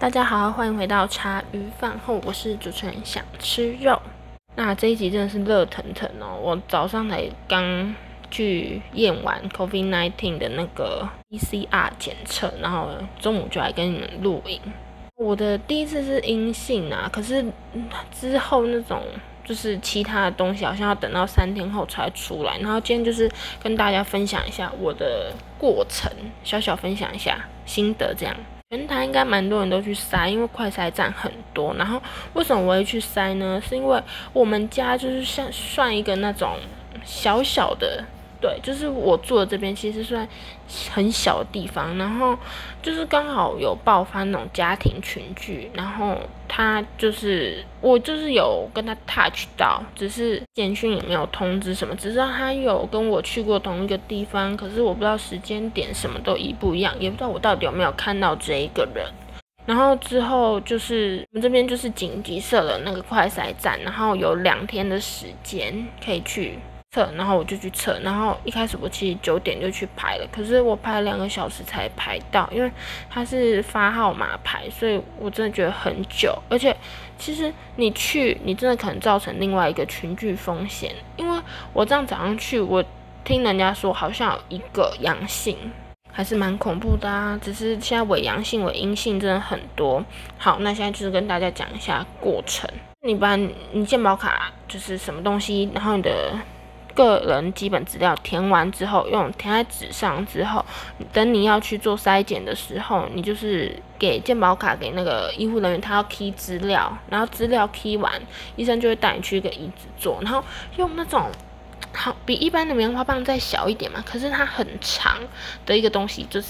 大家好，欢迎回到茶余饭后，我是主持人想吃肉。那这一集真的是热腾腾哦，我早上才刚去验完 COVID-19 的那个 PCR 检测，然后中午就来跟你们录影。我的第一次是阴性啊，可是之后那种就是其他的东西好像要等到三天后才出来。然后今天就是跟大家分享一下我的过程，小小分享一下心得这样。全台应该蛮多人都去塞，因为快筛站很多。然后为什么我会去塞呢？是因为我们家就是像算一个那种小小的。对，就是我住的这边其实算很小的地方，然后就是刚好有爆发那种家庭群聚，然后他就是我就是有跟他 touch 到，只是简讯也没有通知什么，只知道他有跟我去过同一个地方，可是我不知道时间点什么都一不一样，也不知道我到底有没有看到这一个人。然后之后就是我们这边就是紧急设了那个快筛站，然后有两天的时间可以去。测，然后我就去测，然后一开始我其实九点就去排了，可是我排了两个小时才排到，因为它是发号码排，所以我真的觉得很久，而且其实你去，你真的可能造成另外一个群聚风险，因为我这样早上去，我听人家说好像有一个阳性，还是蛮恐怖的啊，只是现在伪阳性、伪阴性真的很多。好，那现在就是跟大家讲一下过程，你把你健保卡就是什么东西，然后你的。个人基本资料填完之后，用填在纸上之后，等你要去做筛检的时候，你就是给健保卡给那个医护人员，他要 key 资料，然后资料 key 完，医生就会带你去一个椅子坐，然后用那种好比一般的棉花棒再小一点嘛，可是它很长的一个东西，就是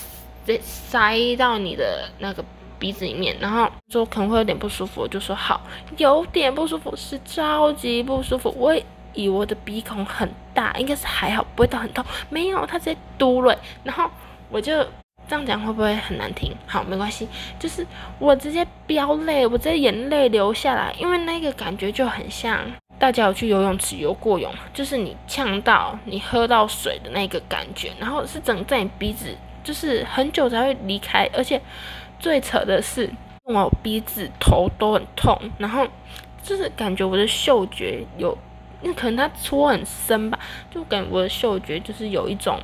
塞到你的那个鼻子里面，然后说可能会有点不舒服，我就说好，有点不舒服，是超级不舒服，我。以我的鼻孔很大，应该是还好，不会到很痛。没有，他直接嘟了，然后我就这样讲会不会很难听？好，没关系，就是我直接飙泪，我直接眼泪流下来，因为那个感觉就很像大家有去游泳池游过泳，就是你呛到你喝到水的那个感觉，然后是整在你鼻子，就是很久才会离开，而且最扯的是我鼻子头都很痛，然后就是感觉我的嗅觉有。那可能它搓很深吧，就感觉我的嗅觉就是有一种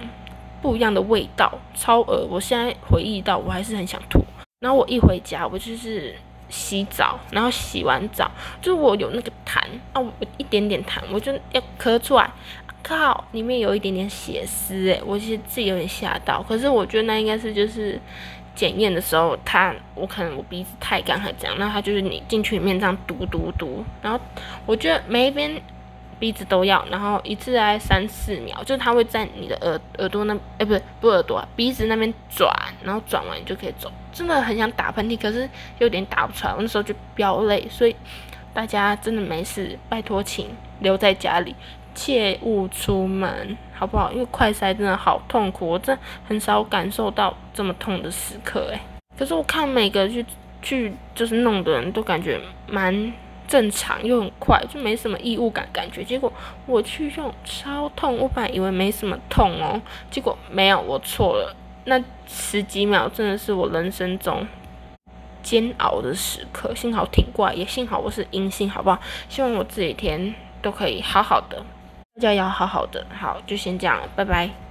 不一样的味道，超恶。我现在回忆到，我还是很想吐。然后我一回家，我就是洗澡，然后洗完澡，就我有那个痰啊，我一点点痰，我就要咳出来。靠，里面有一点点血丝，诶，我其实自己有点吓到。可是我觉得那应该是就是检验的时候，它我可能我鼻子太干还是怎样，那它就是你进去里面这样嘟嘟嘟，然后我觉得每一边。鼻子都要，然后一次来三四秒，就是它会在你的耳耳朵那，哎，不是不耳朵，鼻子那边转，然后转完你就可以走。真的很想打喷嚏，可是有点打不出来，我那时候就飙泪。所以大家真的没事，拜托请留在家里，切勿出门，好不好？因为快塞真的好痛苦，我真很少感受到这么痛的时刻，哎。可是我看每个去去就是弄的人都感觉蛮。正常又很快，就没什么异物感感觉。结果我去用超痛，我本来以为没什么痛哦，结果没有，我错了。那十几秒真的是我人生中煎熬的时刻，幸好挺过来，也幸好我是阴性，好不好？希望我这几天都可以好好的，大家要好好的。好，就先这样了，拜拜。